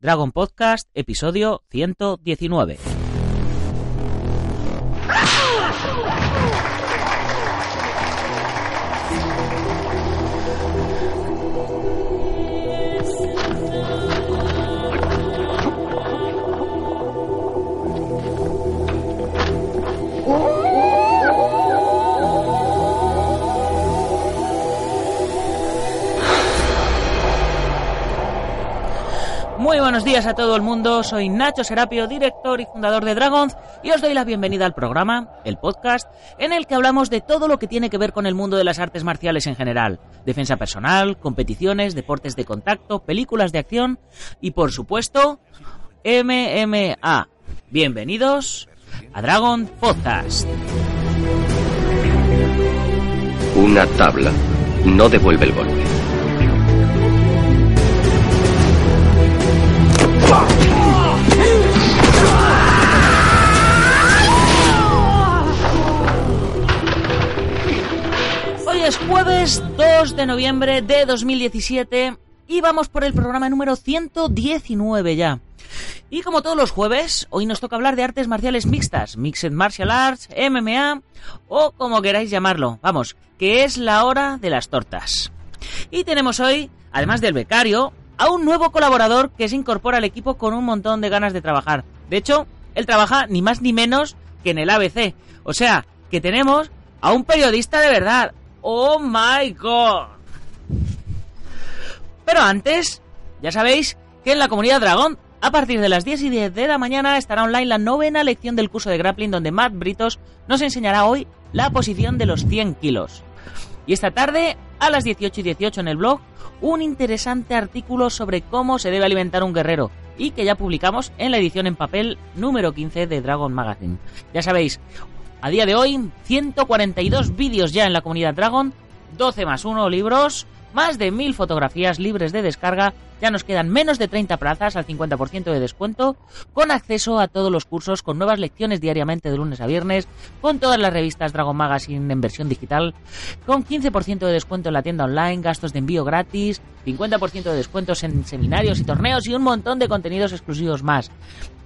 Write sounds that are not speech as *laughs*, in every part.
Dragon Podcast, episodio 119. Buenos días a todo el mundo, soy Nacho Serapio, director y fundador de Dragons, y os doy la bienvenida al programa, el podcast, en el que hablamos de todo lo que tiene que ver con el mundo de las artes marciales en general. Defensa personal, competiciones, deportes de contacto, películas de acción y, por supuesto, MMA. Bienvenidos a Dragon Podcast. Una tabla no devuelve el golpe. Hoy es jueves 2 de noviembre de 2017 y vamos por el programa número 119 ya. Y como todos los jueves, hoy nos toca hablar de artes marciales mixtas, Mixed Martial Arts, MMA o como queráis llamarlo. Vamos, que es la hora de las tortas. Y tenemos hoy, además del becario, a un nuevo colaborador que se incorpora al equipo con un montón de ganas de trabajar. De hecho, él trabaja ni más ni menos que en el ABC. O sea, que tenemos a un periodista de verdad. ¡Oh my god! Pero antes, ya sabéis que en la comunidad Dragón, a partir de las 10 y 10 de la mañana, estará online la novena lección del curso de grappling donde Matt Britos nos enseñará hoy la posición de los 100 kilos. Y esta tarde, a las 18 y 18 en el blog, un interesante artículo sobre cómo se debe alimentar un guerrero y que ya publicamos en la edición en papel número 15 de Dragon Magazine. Ya sabéis, a día de hoy, 142 vídeos ya en la comunidad Dragon, 12 más 1 libros, más de 1000 fotografías libres de descarga, ya nos quedan menos de 30 plazas al 50% de descuento, con acceso a todos los cursos, con nuevas lecciones diariamente de lunes a viernes, con todas las revistas Dragon Magazine en versión digital, con 15% de descuento en la tienda online, gastos de envío gratis, 50% de descuentos en seminarios y torneos y un montón de contenidos exclusivos más.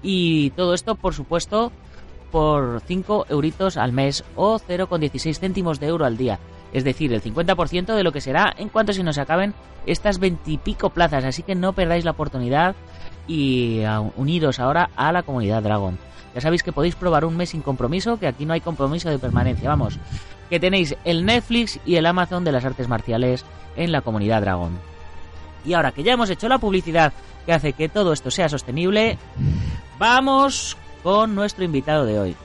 Y todo esto, por supuesto, por 5 euritos al mes o 0,16 céntimos de euro al día. Es decir, el 50% de lo que será en cuanto se nos acaben estas veintipico plazas. Así que no perdáis la oportunidad y uniros ahora a la comunidad Dragon. Ya sabéis que podéis probar un mes sin compromiso, que aquí no hay compromiso de permanencia. Vamos, que tenéis el Netflix y el Amazon de las artes marciales en la comunidad Dragon. Y ahora que ya hemos hecho la publicidad que hace que todo esto sea sostenible, vamos con nuestro invitado de hoy.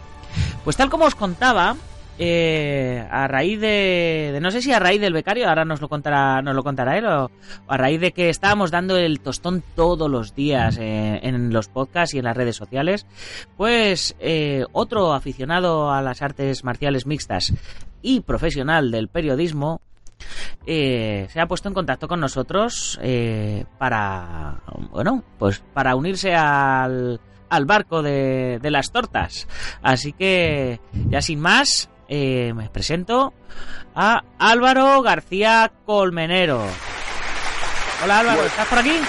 Pues tal como os contaba, eh, a raíz de, de, no sé si a raíz del becario, ahora nos lo contará, nos lo contará él, o, a raíz de que estábamos dando el tostón todos los días eh, en los podcasts y en las redes sociales, pues eh, otro aficionado a las artes marciales mixtas y profesional del periodismo eh, se ha puesto en contacto con nosotros eh, para, bueno, pues para unirse al, al barco de, de, las tortas. Así que, ya sin más, eh, me presento a Álvaro García Colmenero. Hola Álvaro, ¿estás por aquí?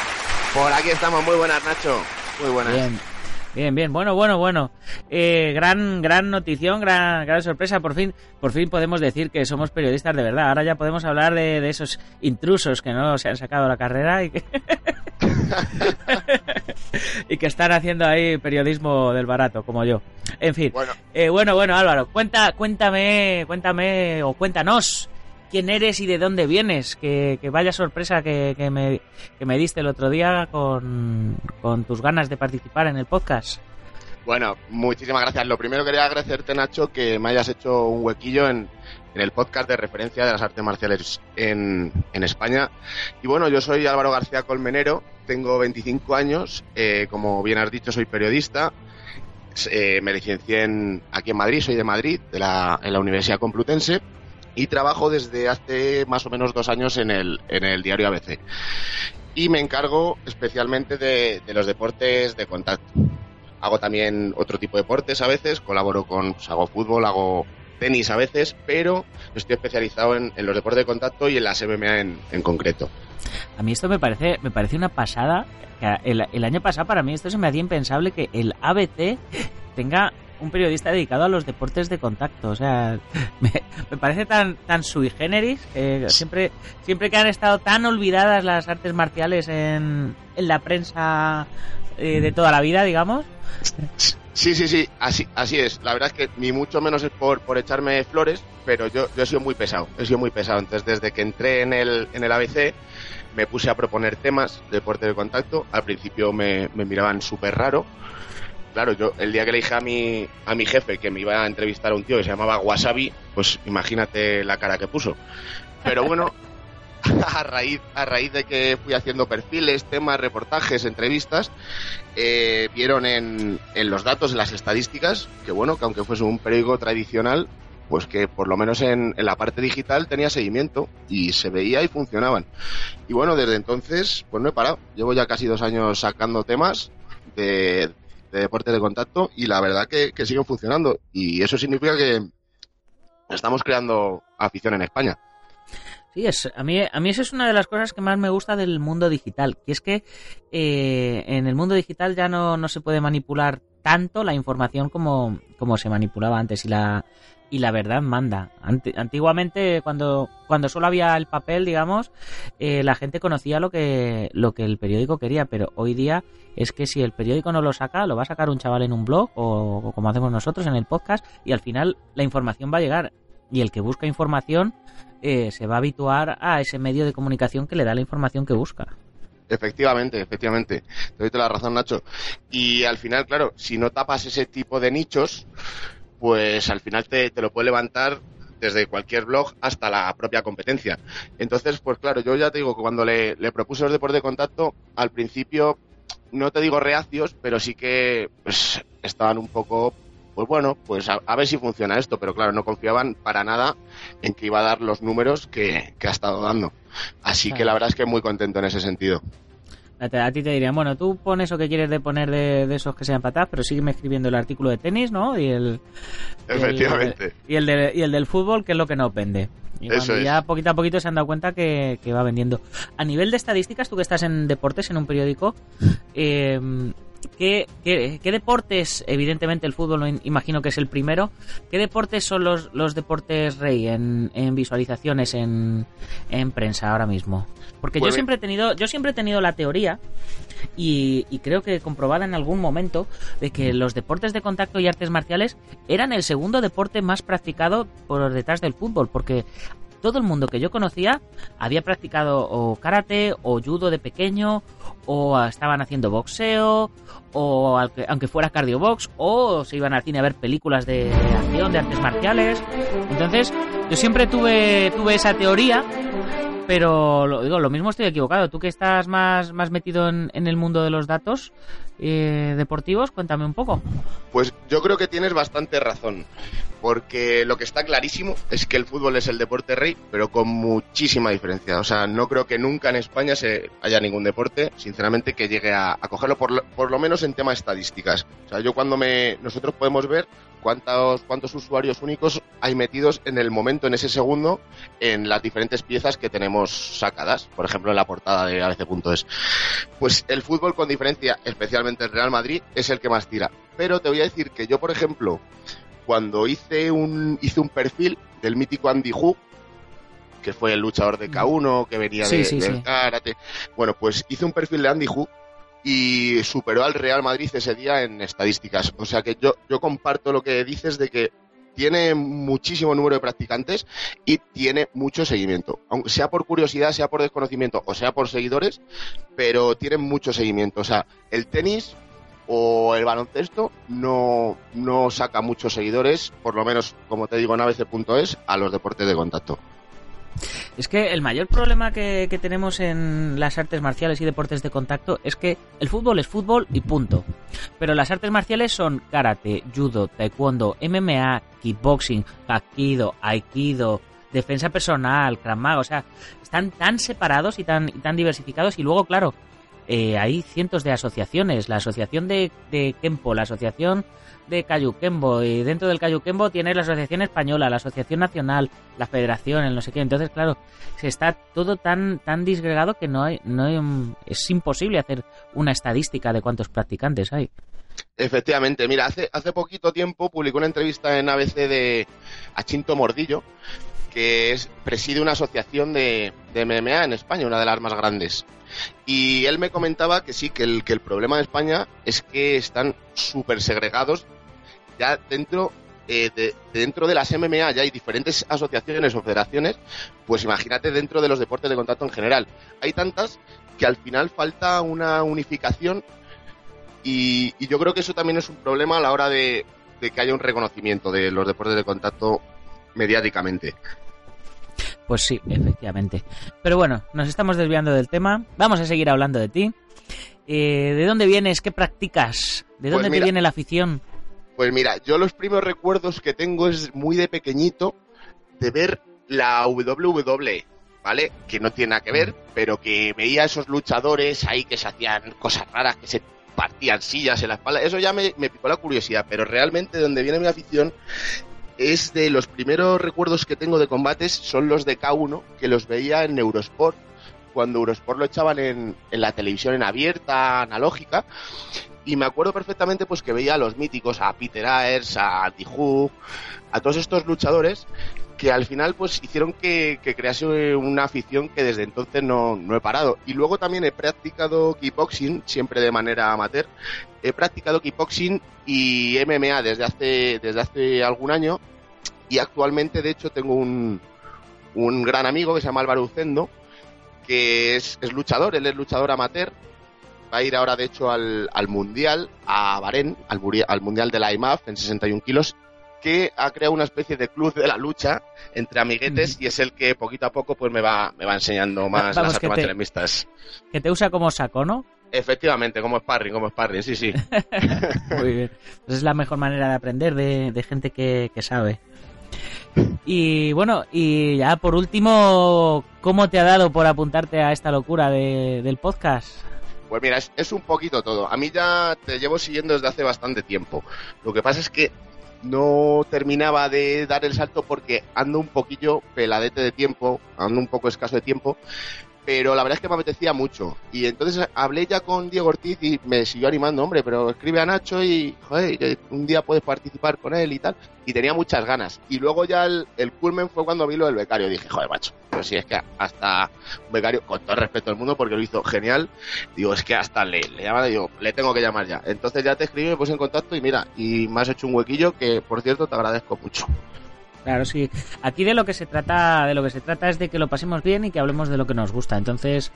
Por aquí estamos, muy buenas Nacho, muy buenas. Bien. Bien, bien, bueno, bueno, bueno. Eh, gran, gran notición, gran, gran sorpresa. Por fin, por fin podemos decir que somos periodistas de verdad. Ahora ya podemos hablar de, de esos intrusos que no se han sacado la carrera y que, *laughs* y que están haciendo ahí periodismo del barato, como yo. En fin. Bueno, eh, bueno, bueno, Álvaro, cuenta, cuéntame, cuéntame o cuéntanos quién eres y de dónde vienes. Que, que vaya sorpresa que, que, me, que me diste el otro día con, con tus ganas de participar en el podcast. Bueno, muchísimas gracias. Lo primero quería agradecerte, Nacho, que me hayas hecho un huequillo en, en el podcast de referencia de las artes marciales en, en, España. Y bueno, yo soy Álvaro García Colmenero, tengo 25 años, eh, como bien has dicho, soy periodista. Eh, me licencié en, aquí en Madrid, soy de Madrid, de la, en la Universidad Complutense y trabajo desde hace más o menos dos años en el, en el diario ABC. Y me encargo especialmente de, los deportes de contacto. Hago también otro tipo de deportes a veces, colaboro con, pues hago fútbol, hago tenis a veces, pero estoy especializado en, los deportes de contacto y en las MMA en, concreto. A mí esto me parece, me parece una pasada. El, el año pasado para mí esto se me hacía impensable que el ABC tenga un periodista dedicado a los deportes de contacto. O sea, *laughs* me, parece tan, tan sui generis. siempre, siempre que han estado tan olvidadas las artes marciales en, en la prensa eh, de toda la vida, digamos. Sí, sí, sí, así, así es. La verdad es que ni mucho menos es por, por echarme flores, pero yo, yo he sido muy pesado. He sido muy pesado. Entonces, desde que entré en el, en el ABC, me puse a proponer temas de deporte de contacto. Al principio me, me miraban súper raro claro, yo el día que le dije a mi, a mi jefe que me iba a entrevistar a un tío que se llamaba Wasabi, pues imagínate la cara que puso. Pero bueno, *laughs* a raíz, a raíz de que fui haciendo perfiles, temas, reportajes, entrevistas, eh, vieron en, en los datos, en las estadísticas, que bueno, que aunque fuese un periódico tradicional, pues que por lo menos en, en, la parte digital tenía seguimiento y se veía y funcionaban. Y bueno, desde entonces, pues no he parado. Llevo ya casi dos años sacando temas de, de deporte de contacto y la verdad que, siguen funcionando. Y eso significa que estamos creando afición en España. Sí, es, a, mí, a mí eso es una de las cosas que más me gusta del mundo digital, que es que eh, en el mundo digital ya no, no se puede manipular tanto la información como, como se manipulaba antes y la, y la verdad manda. antiguamente, cuando, cuando solo había el papel, digamos, eh, la gente conocía lo que, lo que el periódico quería, pero hoy día es que si el periódico no lo saca, lo va a sacar un chaval en un blog o, como hacemos nosotros en el podcast y al final la información va a llegar y el que busca información eh, se va a habituar a ese medio de comunicación que le da la información que busca. Efectivamente, efectivamente. Te doy la razón, Nacho. Y al final, claro, si no tapas ese tipo de nichos, pues al final te, lo puede levantar desde cualquier blog hasta la propia competencia. Entonces, pues claro, yo ya te digo que cuando le, propuse los deportes de contacto, al principio, no te digo reacios, pero sí que pues, estaban un poco, pues bueno, pues a, ver si funciona esto, pero claro, no confiaban para nada en que iba a dar los números que, que ha estado dando. Así que la verdad es que muy contento en ese sentido. A ti te dirían, bueno, tú pones lo que quieres de poner de, esos que sean patadas, pero sígueme escribiendo el artículo de tenis, ¿no? Y el, Efectivamente. Y el, y el del fútbol, que es lo que no pende. Y ya poquito a poquito se han dado cuenta que, va vendiendo. A nivel de estadísticas, tú que estás en deportes, en un periódico, eh, ¿Qué, deportes, evidentemente el fútbol imagino que es el primero, qué deportes son los, los deportes rey en, visualizaciones en, prensa ahora mismo? Porque yo pues siempre he tenido, yo siempre he tenido la teoría y, y, creo que comprobada en algún momento de que los deportes de contacto y artes marciales eran el segundo deporte más practicado por detrás del fútbol, porque todo el mundo que yo conocía había practicado o karate o judo de pequeño o estaban haciendo boxeo o aunque fuera cardiobox o se iban al cine a ver películas de, acción, de artes marciales. Entonces, yo siempre tuve tuve esa teoría pero lo digo, lo mismo estoy equivocado. Tú que estás más, más metido en, el mundo de los datos eh, deportivos, cuéntame un poco. Pues yo creo que tienes bastante razón, porque lo que está clarísimo es que el fútbol es el deporte rey, pero con muchísima diferencia. O sea, no creo que nunca en España se haya ningún deporte, sinceramente, que llegue a, cogerlo por lo, por lo menos en temas estadísticas. O sea, yo cuando me nosotros podemos ver cuántos, cuántos usuarios únicos hay metidos en el momento, en ese segundo, en las diferentes piezas que tenemos sacadas, por ejemplo en la portada de ABC.es. Pues el fútbol con diferencia, especialmente el Real Madrid, es el que más tira. Pero te voy a decir que yo, por ejemplo, cuando hice un, hice un perfil del mítico Andy Hu, que fue el luchador de K1, que venía de, del karate, bueno, pues hice un perfil de Andy Hu y superó al Real Madrid ese día en estadísticas. O sea que yo, yo comparto lo que dices de que tiene muchísimo número de practicantes y tiene mucho seguimiento. Aunque sea por curiosidad, sea por desconocimiento o sea por seguidores, pero tiene mucho seguimiento. O sea, el tenis o el baloncesto no, no saca muchos seguidores, por lo menos, como te digo en abc.es, a los deportes de contacto. Es que el mayor problema que, tenemos en las artes marciales y deportes de contacto es que el fútbol es fútbol y punto. Pero las artes marciales son karate, judo, taekwondo, MMA, kickboxing, taekwondo, aikido, defensa personal, krav o sea, están tan separados y tan, tan diversificados y luego, claro, eh, hay cientos de asociaciones, la asociación de, de Kempo, la asociación de Cayuquembo y dentro del Cayuquembo tienes la Asociación Española, la Asociación Nacional, la Federación, el no sé qué. Entonces, claro, se está todo tan tan disgregado que no hay, no hay, es imposible hacer una estadística de cuántos practicantes hay. Efectivamente, mira, hace, hace poquito tiempo publicó una entrevista en ABC de Achinto Mordillo, que es, preside una asociación de, de MMA en España, una de las más grandes. Y él me comentaba que sí, que el, que el problema de España es que están súper segregados ya dentro eh, de, dentro de las MMA ya hay diferentes asociaciones o federaciones, pues imagínate dentro de los deportes de contacto en general. Hay tantas que al final falta una unificación y, yo creo que eso también es un problema a la hora de, que haya un reconocimiento de los deportes de contacto mediáticamente. Pues sí, efectivamente. Pero bueno, nos estamos desviando del tema. Vamos a seguir hablando de ti. Eh, ¿De dónde vienes? ¿Qué practicas? ¿De dónde pues mira, te viene la afición? Pues mira, yo los primeros recuerdos que tengo es muy de pequeñito de ver la WWE, ¿vale? Que no tiene nada que ver, pero que veía esos luchadores ahí que se hacían cosas raras, que se partían sillas en la espalda. Eso ya me, me picó la curiosidad, pero realmente donde viene mi afición es de los primeros recuerdos que tengo de combates son los de K1, que los veía en Eurosport, cuando Eurosport lo echaban en, en la televisión en abierta, analógica, y me acuerdo perfectamente pues que veía a los míticos, a Peter Ayers, a Tihu, a todos estos luchadores que al final pues hicieron que, crease una afición que desde entonces no, no he parado. Y luego también he practicado kickboxing, siempre de manera amateur. He practicado kickboxing y MMA desde hace, desde hace algún año. Y actualmente, de hecho, tengo un, un gran amigo que se llama Álvaro Ucendo, que es, es luchador, él es luchador amateur va a ir ahora de hecho al, al Mundial, a Bahrein, al, al, Mundial de la IMAF en 61 kilos, que ha creado una especie de club de la lucha entre amiguetes mm. y es el que poquito a poco pues me va, me va enseñando más Vamos, las artes marciales mixtas. Que te usa como saco, ¿no? Efectivamente, como sparring, como sparring, sí, sí. *laughs* Muy bien. Pues es la mejor manera de aprender de, de gente que, que sabe. Y bueno, y ya por último, ¿cómo te ha dado por apuntarte a esta locura de, del podcast? Pues mira, es, es, un poquito todo. A mí ya te llevo siguiendo desde hace bastante tiempo. Lo que pasa es que no terminaba de dar el salto porque ando un poquillo peladete de tiempo, ando un poco escaso de tiempo, pero la verdad es que me apetecía mucho. Y entonces hablé ya con Diego Ortiz y me siguió animando, hombre, pero escribe a Nacho y, joder, un día puedes participar con él y tal. Y tenía muchas ganas. Y luego ya el, culmen fue cuando vi lo del becario. Dije, joder, macho, pero si es que hasta un becario, con todo el respeto del mundo, porque lo hizo genial, digo, es que hasta le, le llaman digo, le tengo que llamar ya. Entonces ya te escribí, me puse en contacto y mira, y me has hecho un huequillo que, por cierto, te agradezco mucho. Claro, sí. Aquí de lo que se trata, de lo que se trata es de que lo pasemos bien y que hablemos de lo que nos gusta. Entonces,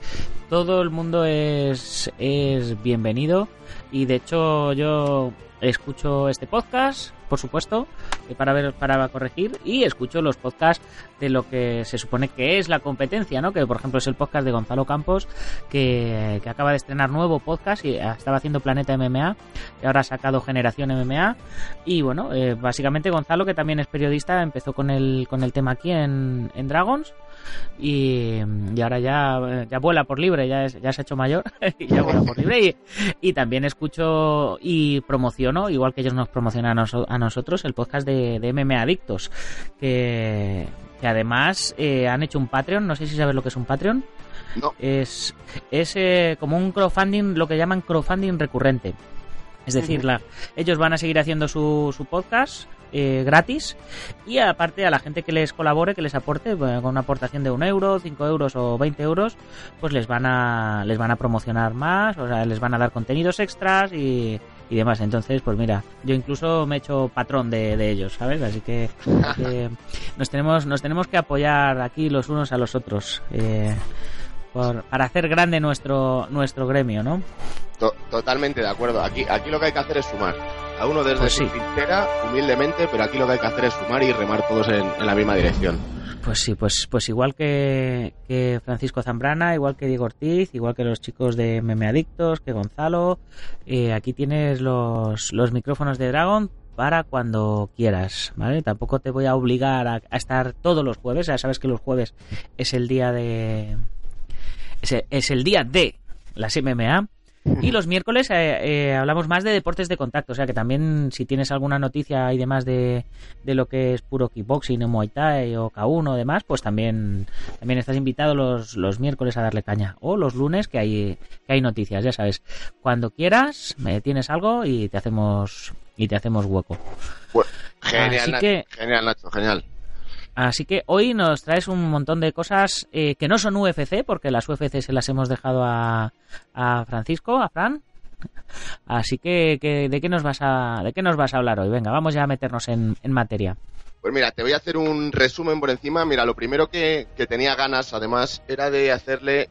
todo el mundo es, es bienvenido. Y de hecho, yo escucho este podcast, por supuesto, para ver, para corregir, y escucho los podcasts de lo que se supone que es la competencia, ¿no? Que por ejemplo es el podcast de Gonzalo Campos, que, que acaba de estrenar nuevo podcast y estaba haciendo Planeta MMA, y ahora ha sacado Generación MMA. Y bueno, eh, básicamente Gonzalo, que también es periodista, empezó con el, con el tema aquí en, en Dragons. Y, y, ahora ya, ya vuela por libre, ya, es, ya se ha hecho mayor *laughs* y ya vuela por libre. Y, y también escucho y promociono, igual que ellos nos promocionan a, a nosotros, el podcast de, de MMA Adictos, que, que además eh, han hecho un Patreon, no sé si sabes lo que es un Patreon. No. Es, es eh, como un crowdfunding, lo que llaman crowdfunding recurrente. Es decir, la, ellos van a seguir haciendo su, su podcast eh, gratis y aparte a la gente que les colabore, que les aporte bueno, con una aportación de un euro, 5 euros o 20 euros, pues les van a les van a promocionar más, o sea, les van a dar contenidos extras y, y demás. Entonces, pues mira, yo incluso me he hecho patrón de, de ellos, ¿sabes? Así que, que, *laughs* nos tenemos nos tenemos que apoyar aquí los unos a los otros. Eh, por, para hacer grande nuestro nuestro gremio, ¿no? Totalmente de acuerdo. Aquí, aquí lo que hay que hacer es sumar. A uno desde pues sí. su trinchera, humildemente, pero aquí lo que hay que hacer es sumar y remar todos en, en la misma dirección. Pues sí, pues, pues igual que, que, Francisco Zambrana, igual que Diego Ortiz, igual que los chicos de Meme Adictos, que Gonzalo, eh, aquí tienes los, los micrófonos de Dragon para cuando quieras, ¿vale? Tampoco te voy a obligar a, a estar todos los jueves, ya sabes que los jueves es el día de... es, es el día de las MMA. Y los miércoles eh, eh, hablamos más de deportes de contacto, o sea que también si tienes alguna noticia y demás de, de lo que es puro kickboxing o Muay Thai o K1 o demás, pues también, también estás invitado los, los miércoles a darle caña. O los lunes que hay, que hay noticias, ya sabes. Cuando quieras, me tienes algo y te hacemos, y te hacemos hueco. genial, Así que- genial, Nacho, genial. Así que hoy nos traes un montón de cosas eh, que no son UFC, porque las UFC se las hemos dejado a, a Francisco, a Fran. Así que, que, ¿de qué nos vas a de qué nos vas a hablar hoy? Venga, vamos ya a meternos en, en materia. Pues mira, te voy a hacer un resumen por encima. Mira, lo primero que, que tenía ganas, además, era de hacerle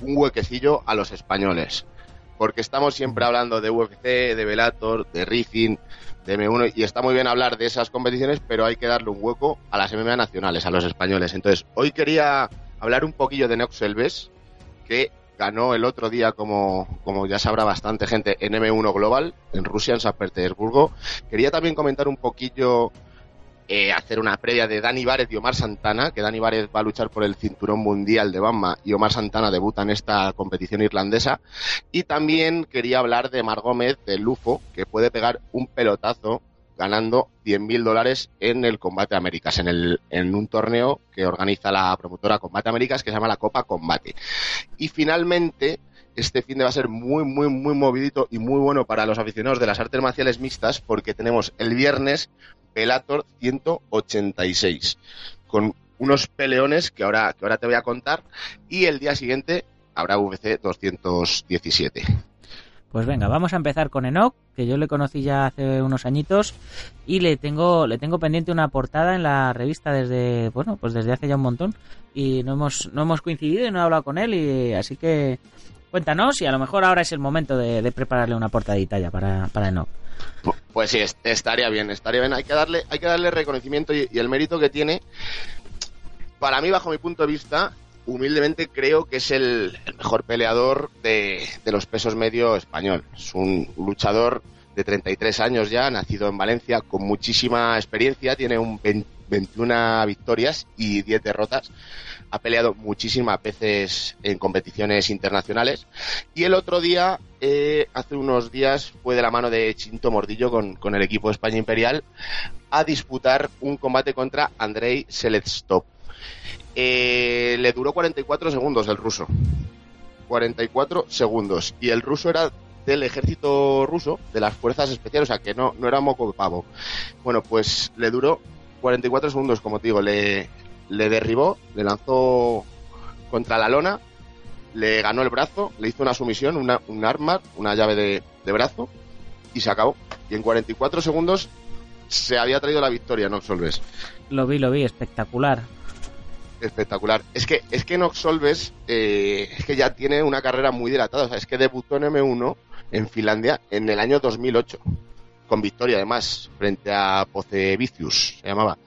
un huequecillo a los españoles. Porque estamos siempre hablando de UFC, de Bellator, de Racing, de M1, y está muy bien hablar de esas competiciones, pero hay que darle un hueco a las MMA nacionales, a los españoles. Entonces, hoy quería hablar un poquillo de Nox Elves, que ganó el otro día, como, como ya sabrá bastante gente, en M1 Global, en Rusia, en San Petersburgo. Quería también comentar un poquillo eh, hacer una previa de Dani Várez y Omar Santana, que Dani Várez va a luchar por el cinturón mundial de Bama y Omar Santana debuta en esta competición irlandesa. Y también quería hablar de Mar Gómez, de Lufo, que puede pegar un pelotazo ganando 100.000 dólares en el Combate Américas, en, el, en un torneo que organiza la promotora Combate Américas que se llama la Copa Combate. Y finalmente, este fin de va a ser muy, muy, muy movidito y muy bueno para los aficionados de las artes marciales mixtas porque tenemos el viernes Pelator 186 con unos peleones que ahora, que ahora te voy a contar y el día siguiente habrá UFC 217. Pues venga, vamos a empezar con Enoch, que yo le conocí ya hace unos añitos y le tengo le tengo pendiente una portada en la revista desde bueno pues desde hace ya un montón y no hemos no hemos coincidido y no he hablado con él y así que cuéntanos y a lo mejor ahora es el momento de, prepararle una portadita ya para para Enoch. Pues sí, est- estaría bien, estaría bien. Hay que darle, hay que darle reconocimiento y, el mérito que tiene. Para mí, bajo mi punto de vista, humildemente creo que es el, el mejor peleador de, de los pesos medio español. Es un luchador de 33 años ya, nacido en Valencia, con muchísima experiencia, tiene un 20 21 victorias y 10 derrotas. Ha peleado muchísimas veces en competiciones internacionales. Y el otro día, eh, hace unos días, fue de la mano de Chinto Mordillo con, con el equipo de España Imperial a disputar un combate contra Andrei Selestov. Eh, le duró 44 segundos el ruso. 44 segundos. Y el ruso era del ejército ruso, de las fuerzas especiales, o sea que no, no era moco de pavo. Bueno, pues le duró 44 segundos, como te digo, le, le derribó, le lanzó contra la lona, le ganó el brazo, le hizo una sumisión, una, un armar, una llave de, de brazo, y se acabó. Y en 44 segundos se había traído la victoria, no Solves. Lo vi, lo vi, espectacular. Espectacular. Es que, es que Nox Solves eh, es que ya tiene una carrera muy dilatada. O sea, es que debutó en M1 en Finlandia en el año 2008. Con victoria, además, frente a Pocevicius, se llamaba.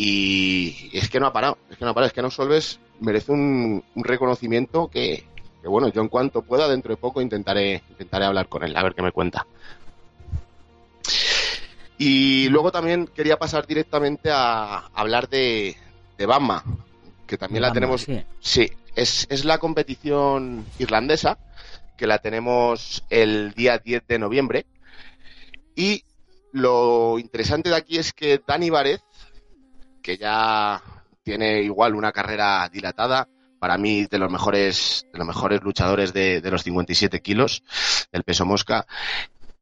Y es que no ha parado. Es que no ha parado. Es que Nox Solves merece un, un reconocimiento que, que, bueno, yo en cuanto pueda, dentro de poco intentaré, intentaré hablar con él, a ver qué me cuenta. Y luego también quería pasar directamente a hablar de, de Bama, que también la tenemos. sí. Sí, es, es la competición irlandesa, que la tenemos el día 10 de noviembre. Y lo interesante de aquí es que Dani Varez, que ya tiene igual una carrera dilatada, para mí de los mejores, de los mejores luchadores de, de los 57 kilos del peso mosca,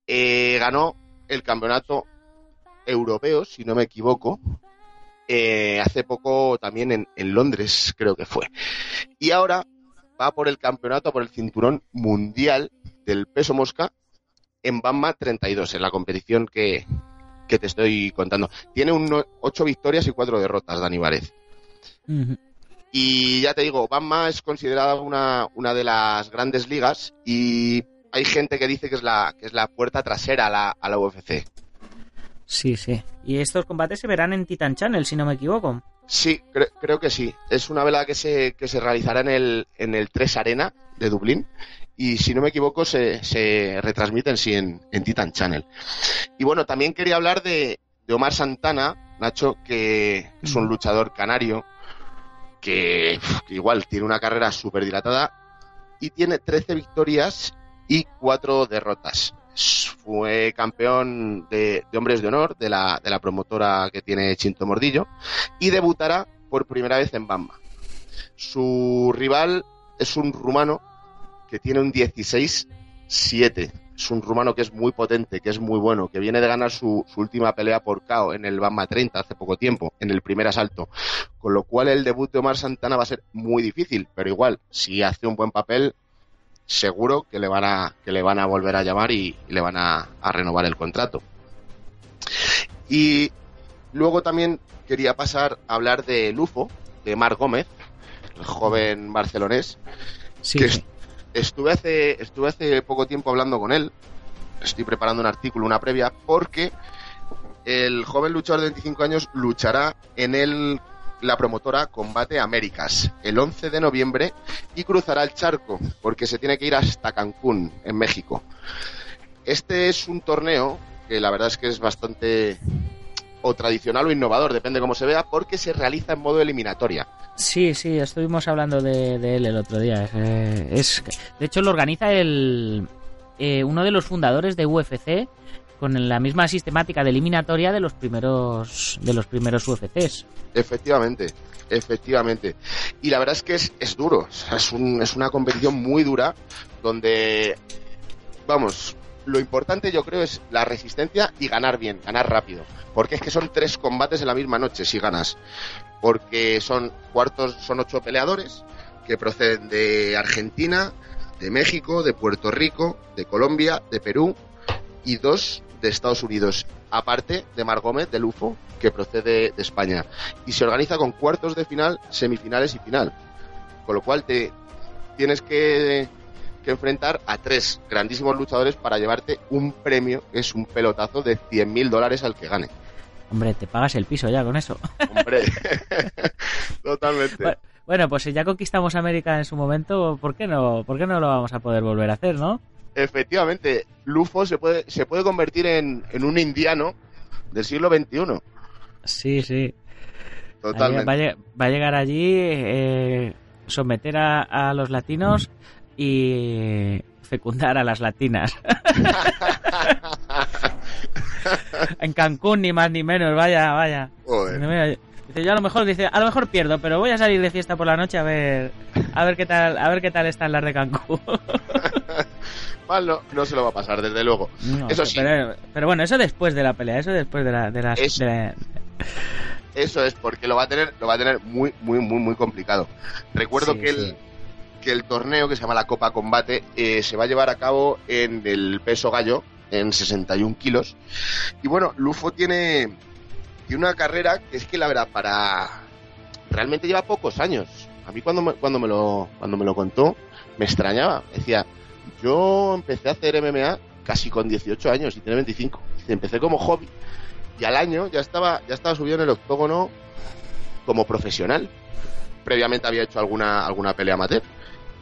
eh, ganó el campeonato europeo, si no me equivoco, eh, hace poco también en, en Londres, creo que fue. Y ahora va por el campeonato, por el cinturón mundial del peso mosca en Bama 32, en la competición que, que te estoy contando. Tiene un, ocho victorias y cuatro derrotas, Dani Várez. Y ya te digo, Bama es considerada una, una de las grandes ligas y hay gente que dice que es la, que es la puerta trasera a la, a la UFC. Sí, sí. Y estos combates se verán en Titan Channel, si no me equivoco. Sí, cre- creo que sí. Es una velada que se, que se realizará en el, en el 3 Arena de Dublín. Y si no me equivoco, se, se retransmite en sí en, en Titan Channel. Y bueno, también quería hablar de, de Omar Santana, Nacho, que es un luchador canario, que, que igual tiene una carrera súper dilatada. y tiene 13 victorias y 4 derrotas. Fue campeón de, hombres de honor de la, de la promotora que tiene Chinto Mordillo y debutará por primera vez en Bamba. Su rival es un rumano que tiene un 16-7. Es un rumano que es muy potente, que es muy bueno, que viene de ganar su, su última pelea por KO en el Bamba 30 hace poco tiempo, en el primer asalto. Con lo cual el debut de Omar Santana va a ser muy difícil, pero igual, si hace un buen papel, seguro que le van a, que le van a volver a llamar y, y le van a, a renovar el contrato. Y luego también quería pasar a hablar de Lufo, de Mar Gómez, el joven barcelonés, Sí, que est- estuve hace estuve hace poco tiempo hablando con él. Estoy preparando un artículo, una previa, porque el joven luchador de 25 años luchará en el la promotora Combate Américas el 11 de noviembre y cruzará el charco porque se tiene que ir hasta Cancún, en México. Este es un torneo que la verdad es que es bastante o tradicional o innovador, depende cómo se vea, porque se realiza en modo eliminatoria. Sí, sí, estuvimos hablando de, él el otro día. Eh, es- de hecho, lo organiza el eh, uno de los fundadores de UFC con la misma sistemática de eliminatoria de los primeros de los primeros UFCs. Efectivamente, efectivamente. Y la verdad es que es, es duro, es, un- es una competición muy dura donde, vamos, lo importante yo creo es la resistencia y ganar bien, ganar rápido. Porque es que son tres combates en la misma noche si ganas. Porque son cuartos, son ocho peleadores que proceden de Argentina, de México, de Puerto Rico, de Colombia, de Perú y dos de Estados Unidos. Aparte de Mar Gómez, del UFO, que procede de España y se organiza con cuartos de final, semifinales y final. Con lo cual te tienes que, que enfrentar a tres grandísimos luchadores para llevarte un premio, que es un pelotazo de 100.000 dólares al que gane. Hombre, te pagas el piso ya con eso. *laughs* Hombre, *laughs* totalmente. Bueno, Bueno, pues si ya conquistamos América en su momento, ¿por qué no, por qué no lo vamos a poder volver a hacer, no? Efectivamente, Lufo se puede, se puede convertir en, en un indiano del siglo XXI. Sí, sí. Totalmente. Va va a llegar allí, eh, someter a, a los latinos y fecundar a las latinas. *laughs* en Cancún, ni más ni menos, vaya, vaya. Joder. Dice, yo a lo mejor dice, a lo mejor pierdo, pero voy a salir de fiesta por la noche a ver, a ver qué tal, a ver qué tal están las de Cancún. *laughs* Mal no, no se lo va a pasar, desde luego. No, Eso sí. pero, pero bueno, eso después de la pelea, eso después de la, de las- Eso. de la- Eso es, porque lo va a tener, lo va a tener muy, muy, muy, muy complicado. Recuerdo Sí, que, el, que el torneo que se llama la Copa Combate eh, se va a llevar a cabo en el peso gallo, en 61 kilos. Y bueno, Lufo tiene, tiene una carrera que es que la verdad, para. Realmente lleva pocos años. A mí cuando me, cuando me, lo, cuando me lo contó, me extrañaba. Decía, yo empecé a hacer MMA casi con 18 años y tiene 25. Dice, empecé como hobby y al año ya estaba ya estaba subido en el octógono como profesional. Previamente había hecho alguna alguna pelea amateur,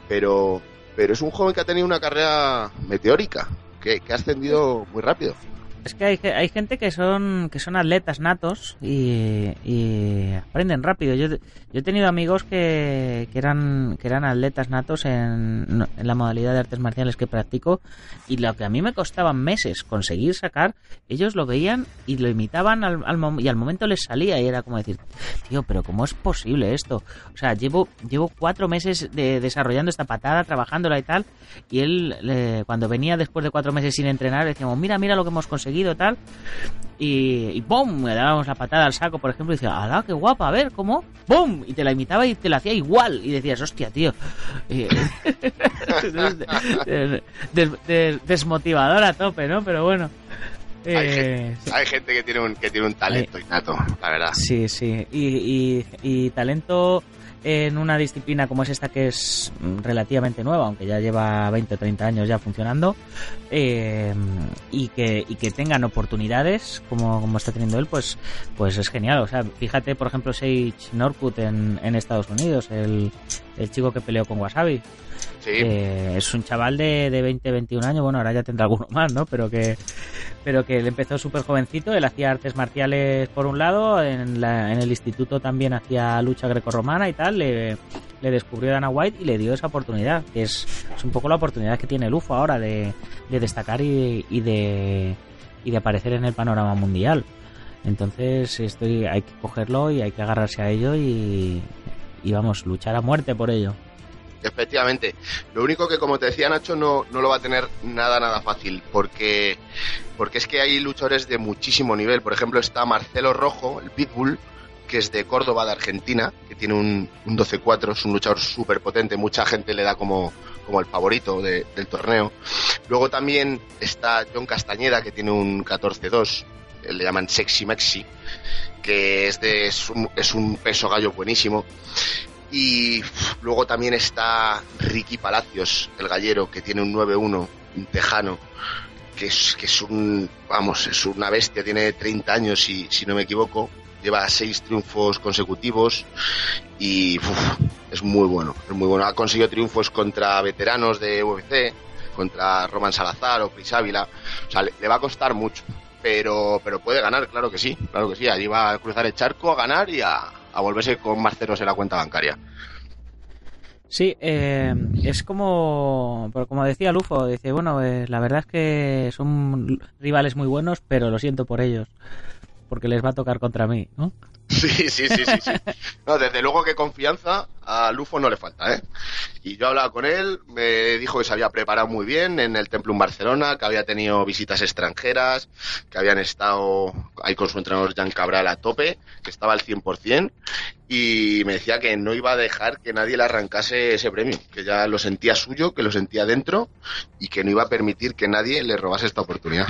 pero pero es un joven que ha tenido una carrera meteórica, que, que ha ascendido muy rápido. Es que hay, hay gente que son que son atletas natos y, y aprenden rápido. Yo, yo he tenido amigos que, que eran que eran atletas natos en, en la modalidad de artes marciales que practico y lo que a mí me costaba meses conseguir sacar, ellos lo veían y lo imitaban al, al y al momento les salía y era como decir, tío, pero ¿cómo es posible esto? O sea, llevo llevo cuatro meses de, desarrollando esta patada, trabajándola y tal, y él eh, cuando venía después de cuatro meses sin entrenar decíamos, mira, mira lo que hemos conseguido tal, y, y ¡bum! Le dábamos la patada al saco, por ejemplo, y decía, ¡hala, qué guapa! A ver, ¿cómo? ¡Bum! Y te la imitaba y te la hacía igual. Y decías, hostia, tío. Y- *laughs* des- des- des- desmotivador a tope, ¿no? Pero bueno. Hay, Eh, gente, hay gente que tiene un que tiene un talento innato, la verdad. Sí, sí. Y, y- y talento en una disciplina como es esta que es mm, relativamente nueva, aunque ya lleva 20 o 30 años ya funcionando, eh, y, que, y que tengan oportunidades como, como está teniendo él, pues, pues es genial. O sea, fíjate, por ejemplo, Sage Norkut en, en Estados Unidos, el, el chico que peleó con Wasabi. Eh, es un chaval de, de 20, 21 años, bueno, ahora ya tendrá alguno más, ¿no? Pero que pero que él empezó súper jovencito, él hacía artes marciales por un lado, en, en el instituto también hacía lucha grecorromana y tal, le, descubrió Dana White y le dio esa oportunidad, que es, un poco la oportunidad que tiene el UFO ahora de, destacar y, y, de, y de aparecer en el panorama mundial. Entonces estoy, hay que cogerlo y hay que agarrarse a ello y, y vamos, luchar a muerte por ello. Efectivamente. Lo único que, como te decía Nacho, no, no lo va a tener nada, nada fácil, porque, porque es que hay luchadores de muchísimo nivel. Por ejemplo, está Marcelo Rojo, el Pitbull, que es de Córdoba, de Argentina, que tiene un, un 12-4, es un luchador súper potente, mucha gente le da como, como el favorito del torneo. Luego también está John Castañeda, que tiene un 14-2, le llaman Sexy Mexi, que es, de, es, un, es un peso gallo buenísimo. Y luego también está Ricky Palacios, el gallero, que tiene un 9-1, un tejano, que es, que es un, vamos, es una bestia, tiene 30 años, si, si no me equivoco, lleva seis triunfos consecutivos y es muy bueno, es muy bueno. Ha conseguido triunfos contra veteranos de UFC, contra Roman Salazar o Chris Ávila, o sea, le, le, va a costar mucho, pero, pero puede ganar, claro que sí, claro que sí, allí va a cruzar el charco, a ganar y a, a volverse con más ceros en la cuenta bancaria. Sí, eh, es como, como decía Lufo, dice, bueno, eh, la verdad es que son rivales muy buenos, pero lo siento por ellos, porque les va a tocar contra mí, ¿no? *laughs* Sí, sí, sí, sí. sí. No, desde luego que confianza a Lufo no le falta, ¿eh? Y yo hablaba con él, me dijo que se había preparado muy bien en el Templum Barcelona, que había tenido visitas extranjeras, que habían estado ahí con su entrenador Jan Cabral a tope, que estaba al 100%, y me decía que no iba a dejar que nadie le arrancase ese premio, que ya lo sentía suyo, que lo sentía dentro, y que no iba a permitir que nadie le robase esta oportunidad.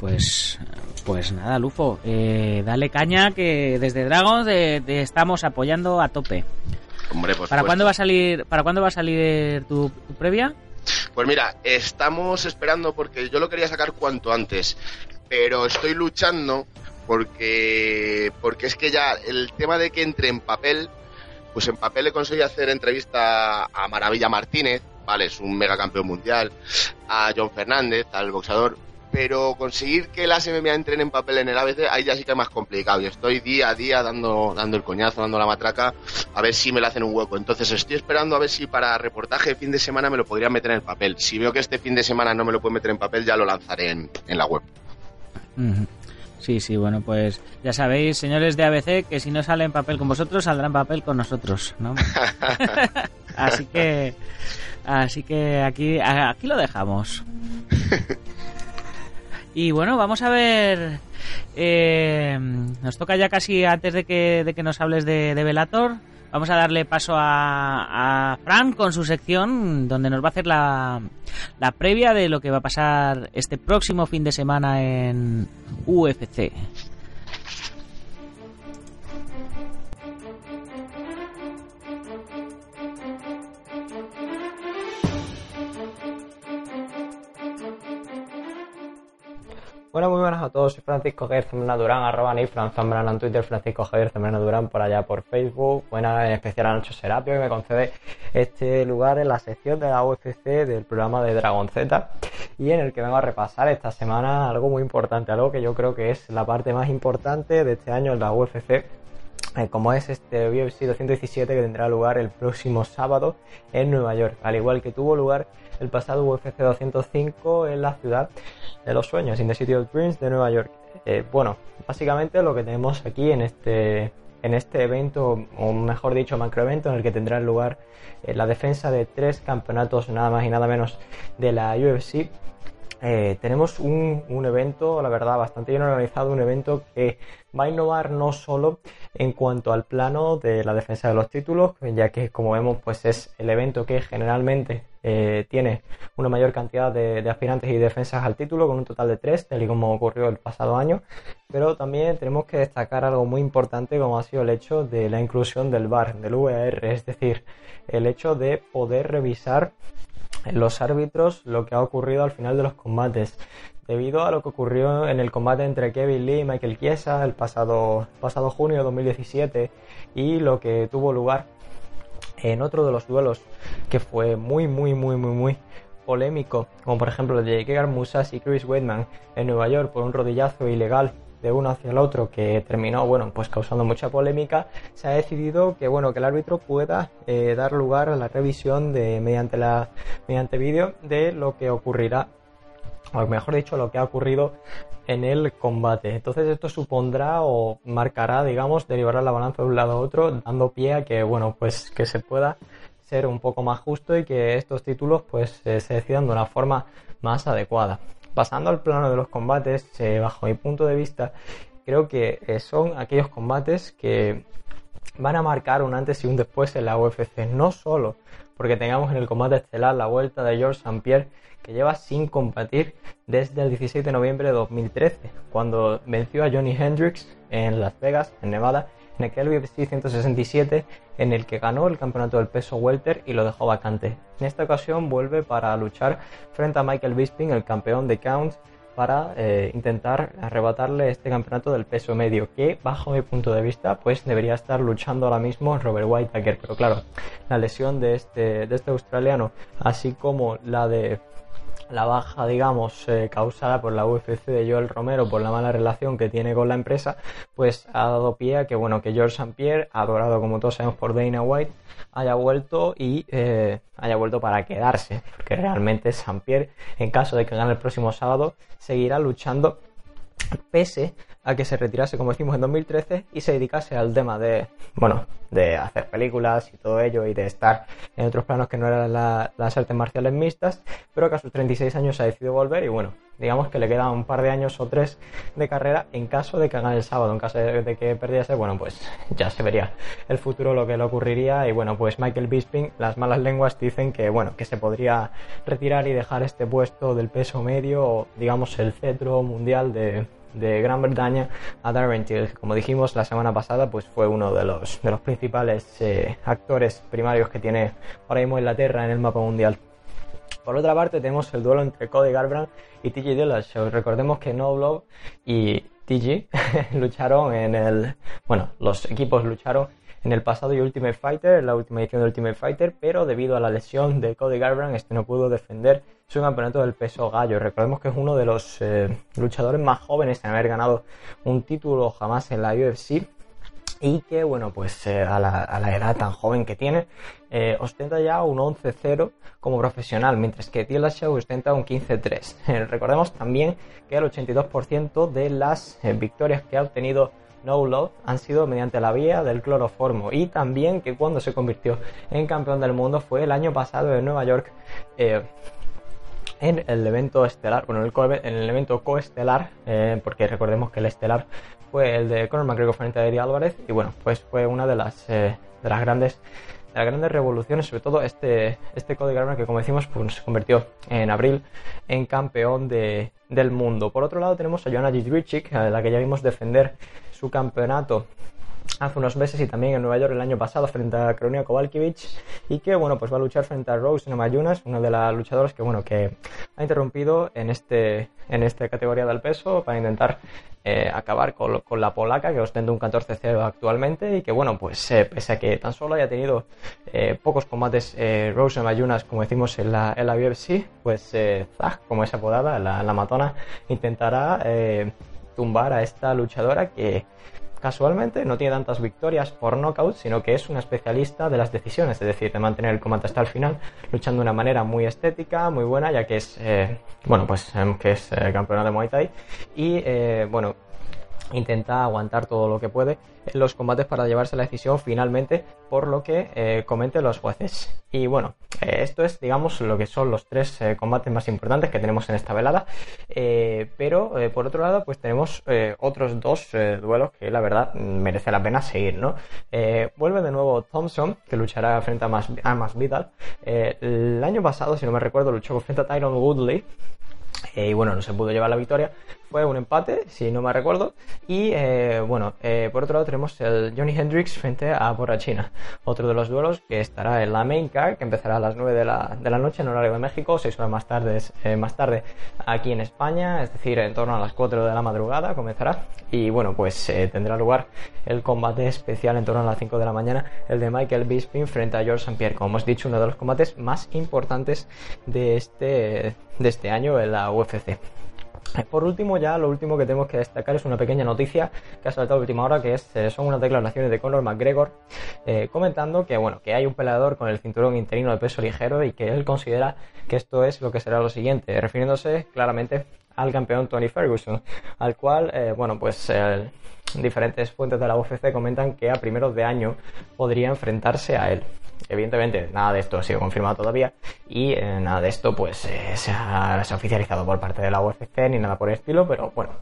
Pues, pues nada, Lufo, eh, dale caña que desde Dragons te, estamos apoyando a tope. Hombre, pues, ¿Para cuándo va a salir? ¿Para cuándo va a salir tu, tu, previa? Pues mira, estamos esperando porque yo lo quería sacar cuanto antes, pero estoy luchando porque porque es que ya el tema de que entre en papel, pues en papel he conseguido hacer entrevista a Maravilla Martínez, vale, es un mega campeón mundial, a John Fernández, al boxeador, pero conseguir que las MMA entren en papel en el ABC, ahí ya sí que es más complicado. Y estoy día a día dando, dando el coñazo, dando la matraca, a ver si me le hacen un hueco. Entonces estoy esperando a ver si para reportaje de fin de semana me lo podrían meter en el papel. Si veo que este fin de semana no me lo pueden meter en papel, ya lo lanzaré en, en la web. Sí, sí, bueno, pues ya sabéis, señores de ABC, que si no sale en papel con vosotros, saldrá en papel con nosotros, ¿no? *laughs* *laughs* así que, así que aquí, aquí lo dejamos. *laughs* Y bueno, vamos a ver. Eh, nos toca ya casi antes de que, de que nos hables de, Velator. Vamos a darle paso a, a Fran con su sección, donde nos va a hacer la, la previa de lo que va a pasar este próximo fin de semana en UFC. Bueno, muy buenas a todos, soy Francisco Javier Zambrana Durán, arroba ni Fran Zambrana en Twitter, Francisco Javier Zambrana Durán por allá por Facebook. Buena en especial a Nacho Serapio que me concede este lugar en la sección de la UFC del programa de Dragon Z y en el que vengo a repasar esta semana algo muy importante, algo que yo creo que es la parte más importante de este año en la UFC eh, como es este UFC 217 que tendrá lugar el próximo sábado en Nueva York, al igual que tuvo lugar el pasado UFC 205 en la ciudad de los sueños, in the City of Dreams de Nueva York. Eh, bueno, básicamente lo que tenemos aquí en este, en este evento, o mejor dicho, macroevento, en el que tendrá lugar eh, la defensa de tres campeonatos, nada más y nada menos, de la UFC. Eh, tenemos un, evento, la verdad, bastante bien organizado, un evento que va a innovar no solo en cuanto al plano de la defensa de los títulos, ya que como vemos, pues es el evento que generalmente eh, tiene una mayor cantidad de, de, aspirantes y defensas al título, con un total de tres, tal y como ocurrió el pasado año. Pero también tenemos que destacar algo muy importante, como ha sido el hecho de la inclusión del VAR, del VAR, es decir, el hecho de poder revisar los árbitros lo que ha ocurrido al final de los combates. Debido a lo que ocurrió en el combate entre Kevin Lee y Michael Chiesa el pasado, pasado junio de 2017 y lo que tuvo lugar en otro de los duelos que fue muy, muy, muy, muy, muy polémico, como por ejemplo el de Gegard Musas y Chris Weidman en Nueva York por un rodillazo ilegal de uno hacia el otro que terminó bueno pues causando mucha polémica se ha decidido que bueno que el árbitro pueda eh, dar lugar a la revisión de mediante la mediante vídeo de lo que ocurrirá o mejor dicho lo que ha ocurrido en el combate. Entonces esto supondrá o marcará digamos derivar la balanza de un lado a otro dando pie a que bueno pues que se pueda ser un poco más justo y que estos títulos pues eh, se decidan de una forma más adecuada pasando al plano de los combates, eh, bajo mi punto de vista, creo que eh, son aquellos combates que van a marcar un antes y un después en la UFC. No solo porque tengamos en el combate estelar la vuelta de George St. Pierre, que lleva sin combatir desde el 16 de noviembre de 2013, cuando venció a Johnny Hendricks en Las Vegas, en Nevada, en aquel UFC 167 en el que ganó el campeonato del peso welter y lo dejó vacante. En esta ocasión vuelve para luchar frente a Michael Bisping, el campeón de Counts, para eh, intentar arrebatarle este campeonato del peso medio, que bajo mi punto de vista, pues debería estar luchando ahora mismo Robert Whittaker. Pero claro, la lesión de este, de este australiano, así como la de la baja, digamos, eh, causada por la UFC de Joel Romero por la mala relación que tiene con la empresa, pues ha dado pie a que, bueno, que George St. Pierre, adorado como todos sabemos por Dana White, haya vuelto y eh, haya vuelto para quedarse, porque realmente St. Pierre, en caso de que gane el próximo sábado, seguirá luchando pese a que se retirase, como decimos, en 2013 y se dedicase al tema de, bueno, de hacer películas y todo ello y de estar en otros planos que no eran las artes marciales mixtas, pero que a sus 36 años ha decidido volver y bueno, digamos que le quedan un par de años o tres de carrera en caso de que hagan el sábado, en caso de, que perdiese, bueno, pues ya se vería el futuro lo que le ocurriría y bueno, pues Michael Bisping, las malas lenguas dicen que bueno, que se podría retirar y dejar este puesto del peso medio o digamos el cetro mundial de de Gran Bretaña a Darren Till. Como dijimos la semana pasada, pues fue uno de los, de los principales eh, actores primarios que tiene ahora mismo Inglaterra en el mapa mundial. Por otra parte, tenemos el duelo entre Cody Garbrandt y TJ Dillashaw. Recordemos que No Love y TJ *laughs* lucharon en el. Bueno, los equipos lucharon en el pasado y Ultimate Fighter, la última edición de Ultimate Fighter, pero debido a la lesión de Cody Garbrandt, este no pudo defender su campeonato del peso gallo. Recordemos que es uno de los eh, luchadores más jóvenes en haber ganado un título jamás en la UFC y que, bueno, pues eh, a, la, edad tan joven que tiene, eh, ostenta ya un 11-0 como profesional, mientras que Dillashaw ostenta un 15-3. *laughs* recordemos también que el 82% de las victorias que ha obtenido no Love han sido mediante la vía del cloroformo y también que cuando se convirtió en campeón del mundo fue el año pasado en Nueva York eh, en el evento estelar, bueno, en el evento coestelar, eh, porque recordemos que el estelar fue el de Conor McGregor frente a Eddie Álvarez y bueno, pues fue una de las, eh, de las grandes de las grandes revoluciones, sobre todo este, este Cody Garbrandt que como decimos pues, se convirtió en abril en campeón de, del mundo. Por otro lado tenemos a Joanna Jędrzejczyk, a la que ya vimos defender su campeonato hace unos meses y también en Nueva York el año pasado frente a Karolina Kowalkiewicz. Y que bueno pues va a luchar frente a Rose Namajunas, una de las luchadoras que bueno que ha interrumpido en este en esta categoría del peso para intentar eh, acabar con, la polaca que ostenta un 14-0 actualmente. Y que bueno pues eh, pese a que tan solo haya tenido eh, pocos combates Rose Namajunas como decimos en la, en la UFC pues Zag como es apodada la, la matona intentará tumbar a esta luchadora que casualmente no tiene tantas victorias por knockout, sino que es una especialista de las decisiones, es decir, de mantener el combate hasta el final, luchando de una manera muy estética, muy buena, ya que es, eh, bueno, pues em, que es eh, campeona de Muay Thai. Y, eh, bueno, intenta aguantar todo lo que puede en los combates para llevarse la decisión finalmente por lo que eh, comenten los jueces. Y bueno, eh, esto es digamos lo que son los tres eh, combates más importantes que tenemos en esta velada. pero por otro lado pues tenemos otros dos duelos que la verdad merece la pena seguir, ¿no? vuelve de nuevo Thompson que luchará frente a Mas, Vidal. el año pasado, si no me recuerdo, luchó frente a Tyron Woodley y bueno, no se pudo llevar la victoria fue un empate, si no me recuerdo. Y eh, bueno, eh, por otro lado tenemos el Johnny Hendrix frente a Borrachina, otro de los duelos que estará en la main card, que empezará a las 9 de la, de la noche en horario de México, 6 horas más tarde, eh, más tarde aquí en España, es decir, en torno a las 4 de la madrugada comenzará. Y bueno, pues tendrá lugar el combate especial en torno a las 5 de la mañana, el de Michael Bisping frente a George St. Pierre, como hemos dicho, uno de los combates más importantes de este, de este año en la UFC. Por último, ya lo último que tenemos que destacar es una pequeña noticia que ha saltado a última hora, que es, eh, son unas declaraciones de Conor McGregor eh, comentando que bueno, que hay un peleador con el cinturón interino de peso ligero y que él considera que esto es lo que será lo siguiente, refiriéndose claramente al campeón Tony Ferguson, al cual, eh, bueno, pues diferentes fuentes de la UFC comentan que a primeros de año podría enfrentarse a él. Evidentemente, nada de esto ha sido confirmado todavía y eh, nada de esto pues eh, se, ha, oficializado por parte de la UFC ni nada por el estilo, pero bueno,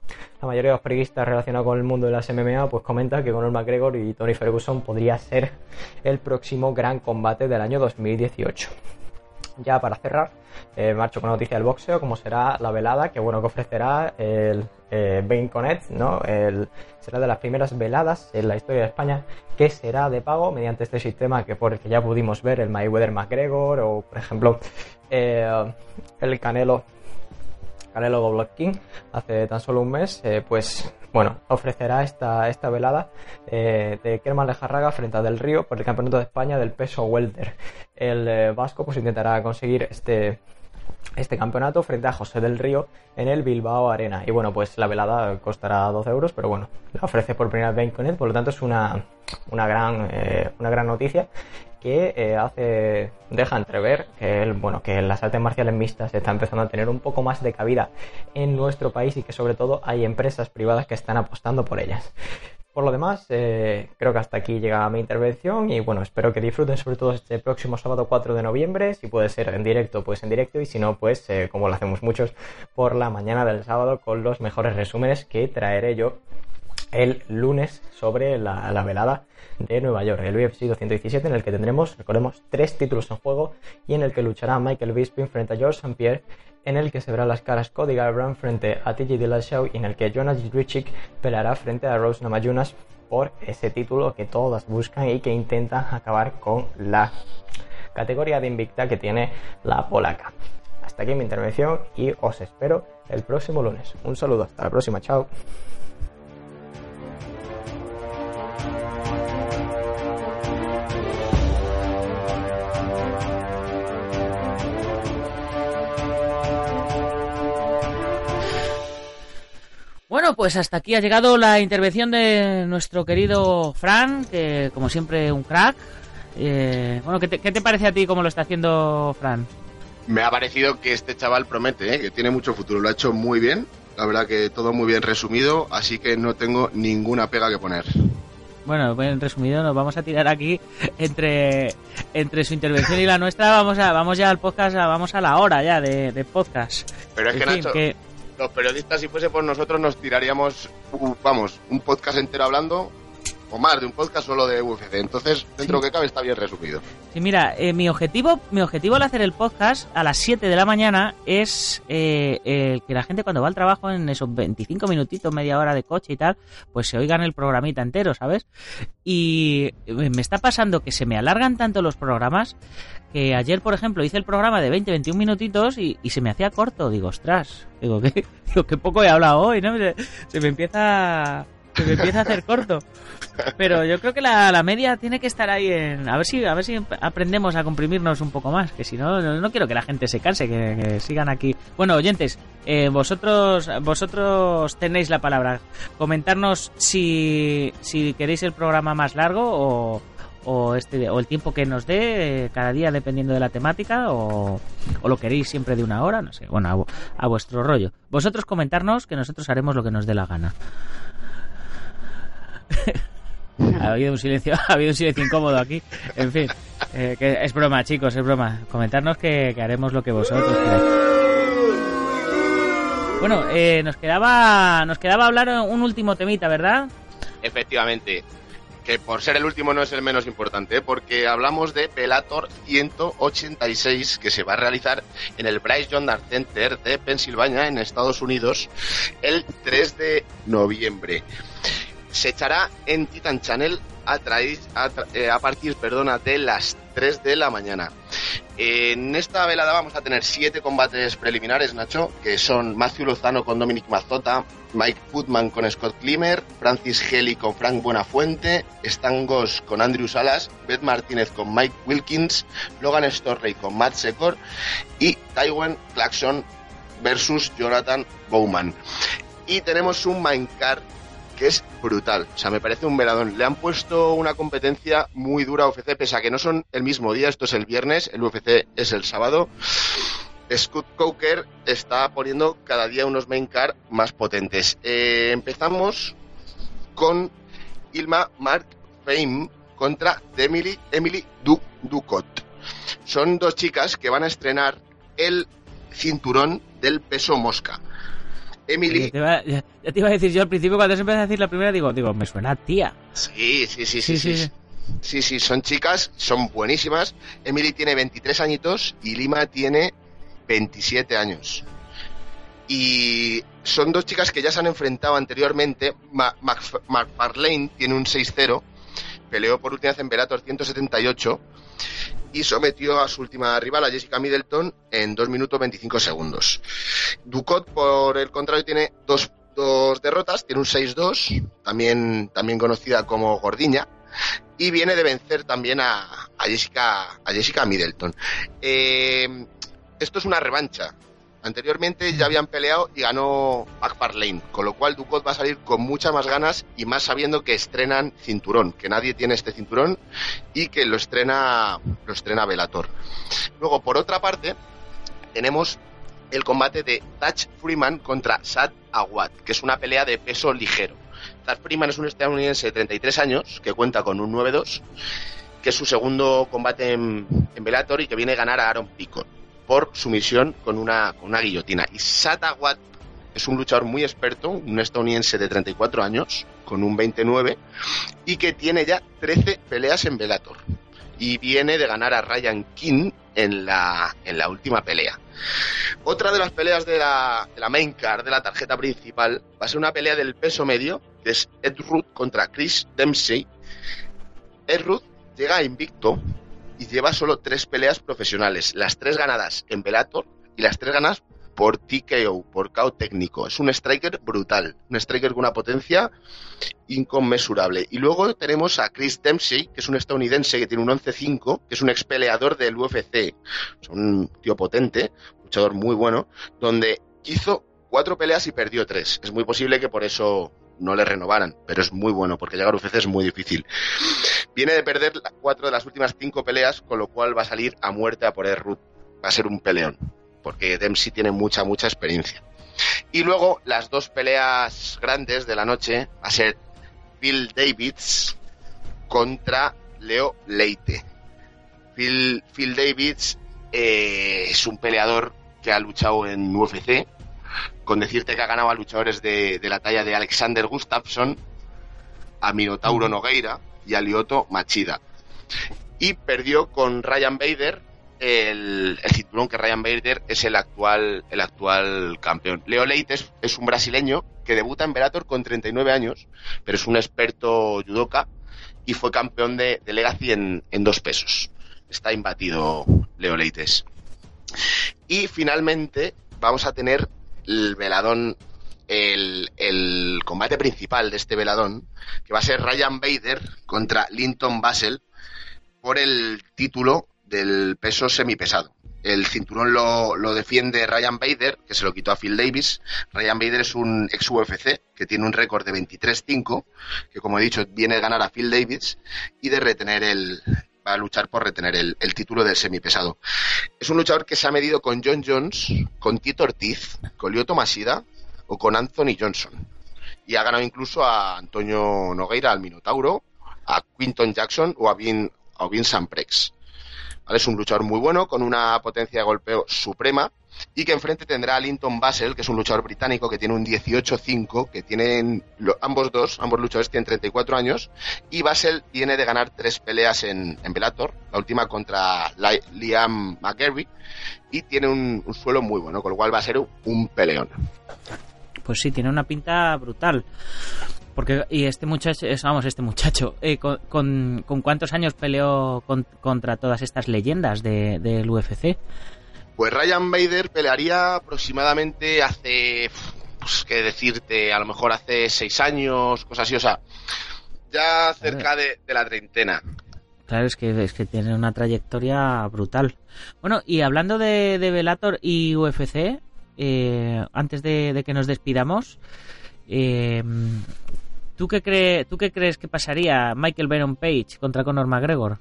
la mayoría de los periodistas relacionados con el mundo de las MMA pues comenta que Conor McGregor y Tony Ferguson podría ser el próximo gran combate del año 2018 ya para cerrar, eh, marcho con la noticia del boxeo, como será la velada que bueno que ofrecerá el eh, Bain Connect, ¿no? Será de las primeras veladas en la historia de España que será de pago mediante este sistema que por el que ya pudimos ver el Mayweather McGregor o por ejemplo eh, el Canelo Canelo Golovkin hace tan solo un mes, eh, pues bueno, ofrecerá esta, esta velada eh, de Kerman Lejarraga frente a Del Río por el Campeonato de España del peso welter. El eh, vasco pues intentará conseguir este, este campeonato frente a José del Río en el Bilbao Arena. Y bueno, pues la velada costará 12 euros, pero bueno, la ofrece por primera vez él, por lo tanto es una, una, gran, una gran noticia que eh, hace deja entrever que el, bueno que las artes marciales mixtas están empezando a tener un poco más de cabida en nuestro país y que sobre todo hay empresas privadas que están apostando por ellas. Por lo demás, eh, creo que hasta aquí llega mi intervención y bueno, espero que disfruten sobre todo este próximo sábado 4 de noviembre, si puede ser en directo, pues en directo y si no, pues eh, como lo hacemos muchos, por la mañana del sábado con los mejores resúmenes que traeré yo el lunes sobre la velada de Nueva York, el UFC 217, en el que tendremos, recordemos, tres títulos en juego y en el que luchará Michael Bisping frente a George St. Pierre, en el que se verán las caras Cody Garbrandt frente a TJ Dillashaw y en el que Jonas Jędrzejczyk peleará frente a Rose Namajunas por ese título que todas buscan y que intentan acabar con la categoría de invicta que tiene la polaca. Hasta aquí mi intervención y os espero el próximo lunes. Un saludo, hasta la próxima, chao. Bueno, pues hasta aquí ha llegado la intervención de nuestro querido Fran, que como siempre un crack. Eh, bueno, ¿qué te, parece a ti cómo lo está haciendo Fran? Me ha parecido que este chaval promete, ¿eh? que tiene mucho futuro, lo ha hecho muy bien, la verdad que todo muy bien resumido, así que no tengo ninguna pega que poner. Bueno, bien resumido, nos vamos a tirar aquí entre, entre su intervención y la nuestra, vamos a, vamos ya al podcast, vamos a la hora ya de, podcast. Pero es que Nacho, los periodistas, si fuese por nosotros, nos tiraríamos, vamos, un podcast entero hablando o más de un podcast solo de UFC. Entonces, dentro que cabe está bien resumido. Sí, mira, eh, mi objetivo mi objetivo al hacer el podcast a las 7 de la mañana es eh, que la gente cuando va al trabajo en esos 25 minutitos, media hora de coche y tal, pues se oigan el programita entero, ¿sabes? Y me está pasando que se me alargan tanto los programas que ayer, por ejemplo, hice el programa de 20, 21 minutitos y, se me hacía corto. Digo, ostras, digo, *laughs* que, digo, que poco he hablado hoy, ¿no? se me empieza se me empieza a hacer corto. Pero yo creo que la, media tiene que estar ahí en... A ver si a ver si aprendemos a comprimirnos un poco más, que si no, no, quiero que la gente se canse, que, sigan aquí. Bueno, oyentes, eh, vosotros vosotros tenéis la palabra. Comentarnos si, si queréis el programa más largo o, o este o el tiempo que nos dé eh, cada día dependiendo de la temática o, lo queréis siempre de una hora no sé bueno a, vuestro rollo vosotros comentarnos que nosotros haremos lo que nos dé la gana *laughs* ha habido un silencio, *laughs* ha habido un silencio incómodo aquí. En fin, eh, que es broma, chicos, es broma. Comentarnos que, haremos lo que vosotros queráis. Bueno, eh, nos quedaba nos quedaba hablar un último temita, ¿verdad? Efectivamente. Que por ser el último no es el menos importante, ¿eh? porque hablamos de Velator 186 que se va a realizar en el Bryce Johnson Center de Pensilvania en Estados Unidos el 3 de noviembre. Se echará en Titan Channel a, eh, a, partir perdona, de las 3 de la mañana. En esta velada vamos a tener siete combates preliminares, Nacho, que son Matthew Lozano con Dominic Mazota, Mike Putman con Scott Klimmer, Francis Helly con Frank Buenafuente, Stan Goss con Andrew Salas, Beth Martínez con Mike Wilkins, Logan Storrey con Matt Secor y Tywin Claxon versus Jonathan Bowman. Y tenemos un Minecart que es brutal. O sea, me parece un veladón. Le han puesto una competencia muy dura a UFC, pese a que no son el mismo día, esto es el viernes, el UFC es el sábado. Scott Coker está poniendo cada día unos main car más potentes. Eh, empezamos con Ilma Mark Fame contra Emily, Emily Ducot. Son dos chicas que van a estrenar el cinturón del peso mosca. Emily. ya, te iba a decir yo al principio, cuando se empezó a decir la primera, digo, digo, me suena tía. Sí, sí, sí, sí, sí. Sí, sí, son chicas, son buenísimas. Emily tiene 23 añitos y Lima tiene 27 años. Y son dos chicas que ya se han enfrentado anteriormente. McFarlane tiene un 6-0, peleó por última vez en Bellator 178 y sometió a su última rival, a Jessica Middleton, en 2 minutos 25 segundos. Ducot, por el contrario, tiene dos, dos derrotas, tiene un 6-2, también, también conocida como Gordiña, y viene de vencer también a, a Jessica, a Jessica Middleton. Eh, esto es una revancha. Anteriormente ya habían peleado y ganó Lane, con lo cual Ducot va a salir con muchas más ganas y más sabiendo que estrenan cinturón, que nadie tiene este cinturón y que lo estrena lo estrena Velator. Luego, por otra parte, tenemos el combate de Touch Freeman contra Sad Awad, que es una pelea de peso ligero. Touch Freeman es un estadounidense de 33 años que cuenta con un 9-2, que es su segundo combate en, en Bellator y que viene a ganar a Aaron Picon por su misión con una, con una guillotina. Y Satawat es un luchador muy experto, un estadounidense de 34 años, con un 29, y que tiene ya 13 peleas en Bellator. Y viene de ganar a Ryan King en la, en la última pelea. Otra de las peleas de la, de la main card, de la tarjeta principal, va a ser una pelea del peso medio, que es Ed Ruth contra Chris Dempsey. Ed Ruth llega invicto y lleva solo tres peleas profesionales, las tres ganadas en Bellator y las tres ganadas por TKO, por KO técnico. Es un striker brutal, un striker con una potencia inconmensurable. Y luego tenemos a Chris Dempsey, que es un estadounidense que tiene un 11-5, que es un expeleador del UFC. Es un tío potente, luchador muy bueno, donde hizo cuatro peleas y perdió tres. Es muy posible que por eso no le renovaran, pero es muy bueno porque llegar a UFC es muy difícil. Viene de perder cuatro de las últimas cinco peleas, con lo cual va a salir a muerte a por el. Va a ser un peleón, porque Dempsey tiene mucha, mucha experiencia. Y luego las dos peleas grandes de la noche va a ser Phil Davids contra Leo Leite. Phil, Phil Davids eh, es un peleador que ha luchado en UFC, con decirte que ha ganado a luchadores de, la talla de Alexander Gustafsson, a Minotauro Nogueira y a Lioto Machida. Y perdió con Ryan Bader el, cinturón que Ryan Bader es el actual, el actual campeón. Leo Leites es un brasileño que debuta en Bellator con 39 años, pero es un experto judoka y fue campeón de, de Legacy en, en, dos pesos. Está imbatido Leo Leites. Y finalmente vamos a tener el veladón, el, combate principal de este veladón, que va a ser Ryan Bader contra Linton Basel por el título del peso semipesado. El cinturón lo, lo, defiende Ryan Bader, que se lo quitó a Phil Davis. Ryan Bader es un ex UFC que tiene un récord de 23-5, que como he dicho viene de ganar a Phil Davis y de retener el, a luchar por retener el, título del semipesado. Es un luchador que se ha medido con John Jones, con Tito Ortiz, con Lyoto Mashida o con Anthony Johnson. Y ha ganado incluso a Antonio Nogueira, al Minotauro, a Quinton Jackson o a Vin, a Samprex. Es un luchador muy bueno, con una potencia de golpeo suprema, y que enfrente tendrá a Linton Basel, que es un luchador británico que tiene un 18-5, que tienen ambos dos, ambos luchadores tienen 34 años, y Basel viene de ganar tres peleas en, en Bellator, la última contra Liam McGarry, y tiene un, suelo muy bueno, con lo cual va a ser un peleón. Pues sí, tiene una pinta brutal. Porque, y este muchacho, vamos, este muchacho, eh, con, con, cuántos años peleó contra todas estas leyendas de, del UFC? Pues Ryan Bader pelearía aproximadamente hace, pues qué decirte, a lo mejor hace seis años, cosas así, o sea, ya cerca de, la treintena. Claro, es que, es que tiene una trayectoria brutal. Bueno, y hablando de, de Bellator y UFC, eh, antes de, que nos despidamos, eh, ¿Tú qué, crees, ¿Tú qué crees que pasaría Michael Venom Page contra Conor McGregor?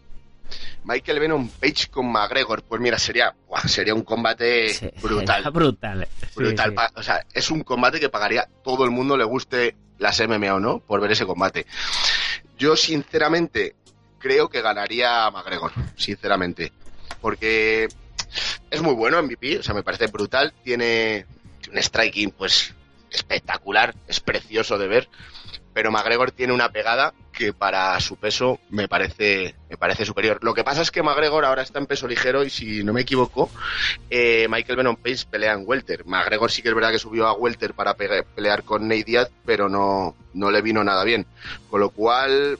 Michael Venom Page con McGregor, pues mira, sería, sería un combate *laughs* brutal. Brutal. Brutal. O sea, es un combate que pagaría todo el mundo, le guste las MMA o no, por ver ese combate. Yo, sinceramente, creo que ganaría McGregor, sinceramente. Porque es muy bueno MVP, o sea, me parece brutal. Tiene un striking, pues, espectacular, es precioso de ver pero McGregor tiene una pegada que para su peso me parece, me parece superior. Lo que pasa es que McGregor ahora está en peso ligero y si no me equivoco, eh, Michael Venom Pace pelea en welter. McGregor sí que es verdad que subió a welter para pelear con Nate Diaz, pero no, no le vino nada bien. Con lo cual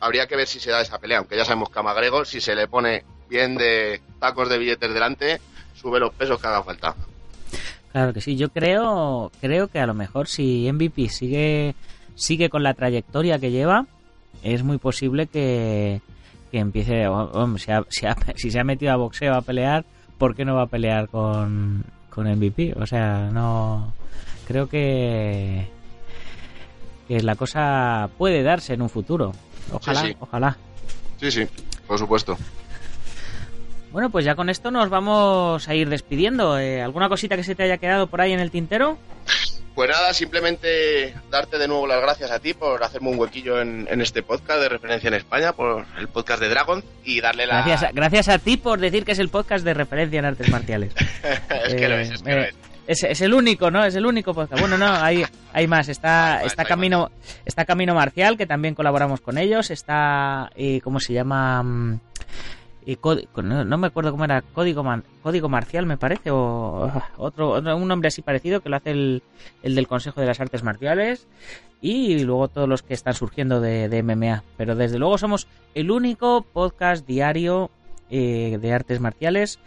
habría que ver si se da esa pelea, aunque ya sabemos que a McGregor si se le pone bien de tacos de billetes delante, sube los pesos que haga falta. Claro que sí, yo creo, creo que a lo mejor si MVP sigue sigue con la trayectoria que lleva, es muy posible que, que empiece, *laughs* si, se ha metido a boxeo a pelear, ¿por qué no va a pelear con, con MVP? O sea, no creo que, que la cosa puede darse en un futuro. Ojalá, ojalá. Sí, sí, por supuesto. Bueno, pues ya con esto nos vamos a ir despidiendo. Eh, ¿Alguna cosita que se te haya quedado por ahí en el tintero? Pues nada, simplemente darte de nuevo las gracias a ti por hacerme un huequillo en, este podcast de referencia en España, por el podcast de Dragon, y darle la... Gracias a, gracias a ti por decir que es el podcast de referencia en artes marciales. *laughs* es que lo es, es que lo eh, es. Es, el único, ¿no? Es el único podcast. Bueno, no, hay, hay más. Está, está Camino, está Camino Marcial, que también colaboramos con ellos. Está, eh, ¿cómo se llama? Mm, no, me acuerdo cómo era, código, código marcial me parece, o otro, un nombre así parecido que lo hace el, el, del Consejo de las Artes Marciales y luego todos los que están surgiendo de, MMA. Pero desde luego somos el único podcast diario eh, de artes marciales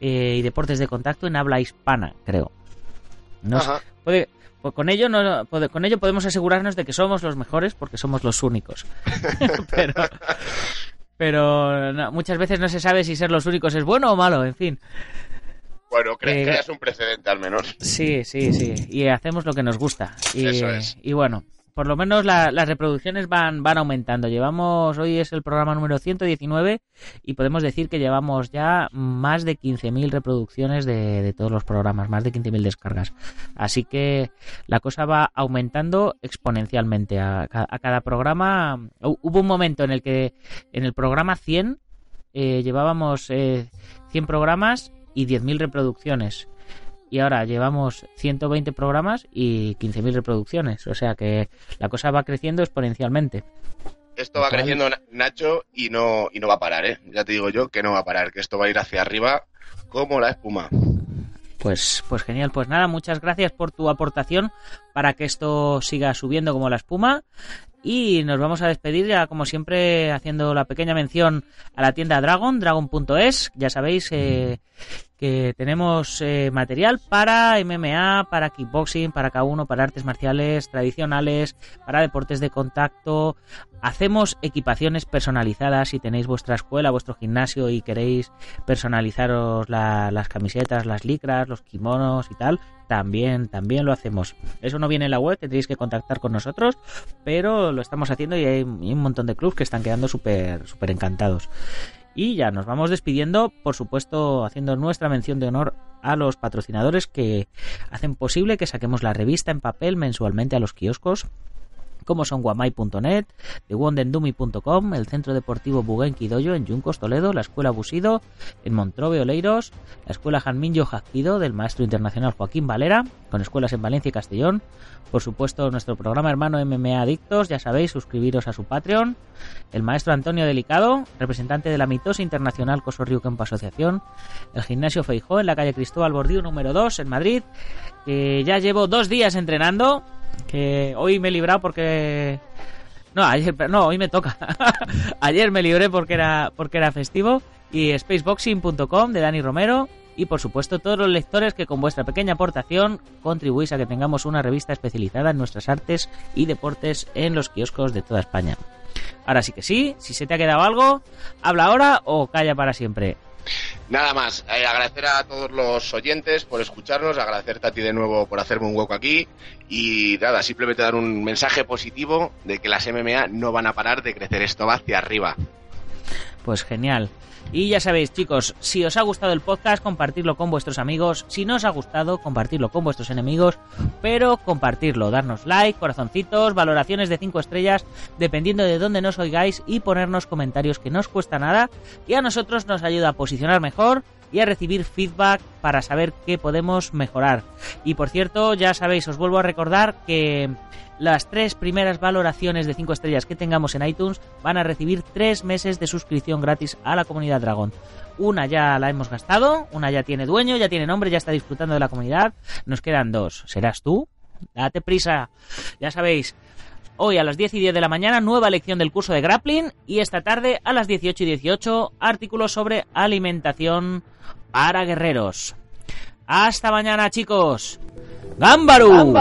eh, y deportes de contacto en habla hispana, creo. No puede, pues con ello, no, con ello podemos asegurarnos de que somos los mejores porque somos los únicos. *laughs* *laughs* pero, pero muchas veces no se sabe si ser los únicos es bueno o malo, en fin. Bueno, eh, creas un precedente al menos. Sí, sí, sí. Y hacemos lo que nos gusta. Y, Eso es. Y bueno, por lo menos las reproducciones van, van aumentando. Llevamos, hoy es el programa número 119 y podemos decir que llevamos ya más de 15.000 reproducciones de, de, todos los programas, más de 15.000 descargas. Así que la cosa va aumentando exponencialmente. A, cada programa, hubo un momento en el que en el programa 100 eh, llevábamos 100 eh, programas y 10.000 reproducciones y ahora llevamos 120 programas y 15.000 reproducciones. O sea que la cosa va creciendo exponencialmente. Esto va creciendo, Nacho, y no, y no va a parar, ¿eh? Ya te digo yo que no va a parar, que esto va a ir hacia arriba como la espuma. Pues, pues genial, pues nada, muchas gracias por tu aportación para que esto siga subiendo como la espuma. Y nos vamos a despedir ya, como siempre, haciendo la pequeña mención a la tienda Dragon, dragon.es. Ya sabéis eh, que tenemos eh, material para MMA, para kickboxing, para K1, para artes marciales tradicionales, para deportes de contacto. Hacemos equipaciones personalizadas. Si tenéis vuestra escuela, vuestro gimnasio y queréis personalizaros las camisetas, las licras, los kimonos y tal, también, también lo hacemos. Eso no viene en la web, tendréis que contactar con nosotros, pero lo estamos haciendo y hay, un montón de clubs que están quedando súper, súper encantados. Y ya nos vamos despidiendo, por supuesto, haciendo nuestra mención de honor a los patrocinadores que hacen posible que saquemos la revista en papel mensualmente a los kioscos como son guamay.net, thewondendumi.com, el Centro Deportivo Doyo en Yuncos, Toledo, la Escuela Busido en Montrobe, Oleiros, la Escuela Janminyo Jazquido del maestro internacional Joaquín Valera, con escuelas en Valencia y Castellón, por supuesto nuestro programa hermano MMA Adictos, ya sabéis, suscribiros a su Patreon, el maestro Antonio Delicado, representante de la mitosa internacional Coso Río Campo Asociación, el gimnasio Feijó en la calle Cristóbal Bordío número 2 en Madrid, que ya llevo dos días entrenando, que hoy me he librado porque no ayer no hoy me toca *laughs* ayer me libré porque era porque era festivo y spaceboxing.com de Dani Romero y por supuesto todos los lectores que con vuestra pequeña aportación contribuís a que tengamos una revista especializada en nuestras artes y deportes en los kioscos de toda España. Ahora sí que sí, si se te ha quedado algo, habla ahora o calla para siempre. Nada más, eh, agradecer a todos los oyentes por escucharnos, agradecerte a ti de nuevo por hacerme un hueco aquí y nada, simplemente dar un mensaje positivo de que las MMA no van a parar de crecer, esto va hacia arriba. Pues genial. Y ya sabéis, chicos, si os ha gustado el podcast, compartirlo con vuestros amigos. Si no os ha gustado, compartirlo con vuestros enemigos. Pero compartirlo, darnos like, corazoncitos, valoraciones de 5 estrellas, dependiendo de dónde nos oigáis, y ponernos comentarios que no os cuesta nada. Y a nosotros nos ayuda a posicionar mejor y a recibir feedback para saber qué podemos mejorar. Y por cierto, ya sabéis, os vuelvo a recordar que las tres primeras valoraciones de 5 estrellas que tengamos en iTunes van a recibir 3 meses de suscripción gratis a la comunidad Dragón. Una ya la hemos gastado, una ya tiene dueño, ya tiene nombre, ya está disfrutando de la comunidad. Nos quedan dos. ¿Serás tú? Date prisa. Ya sabéis, Hoy a las 10 y 10 de la mañana, nueva lección del curso de grappling. Y esta tarde a las 18 y 18, artículos sobre alimentación para guerreros. Hasta mañana, chicos. ¡Gámbaru!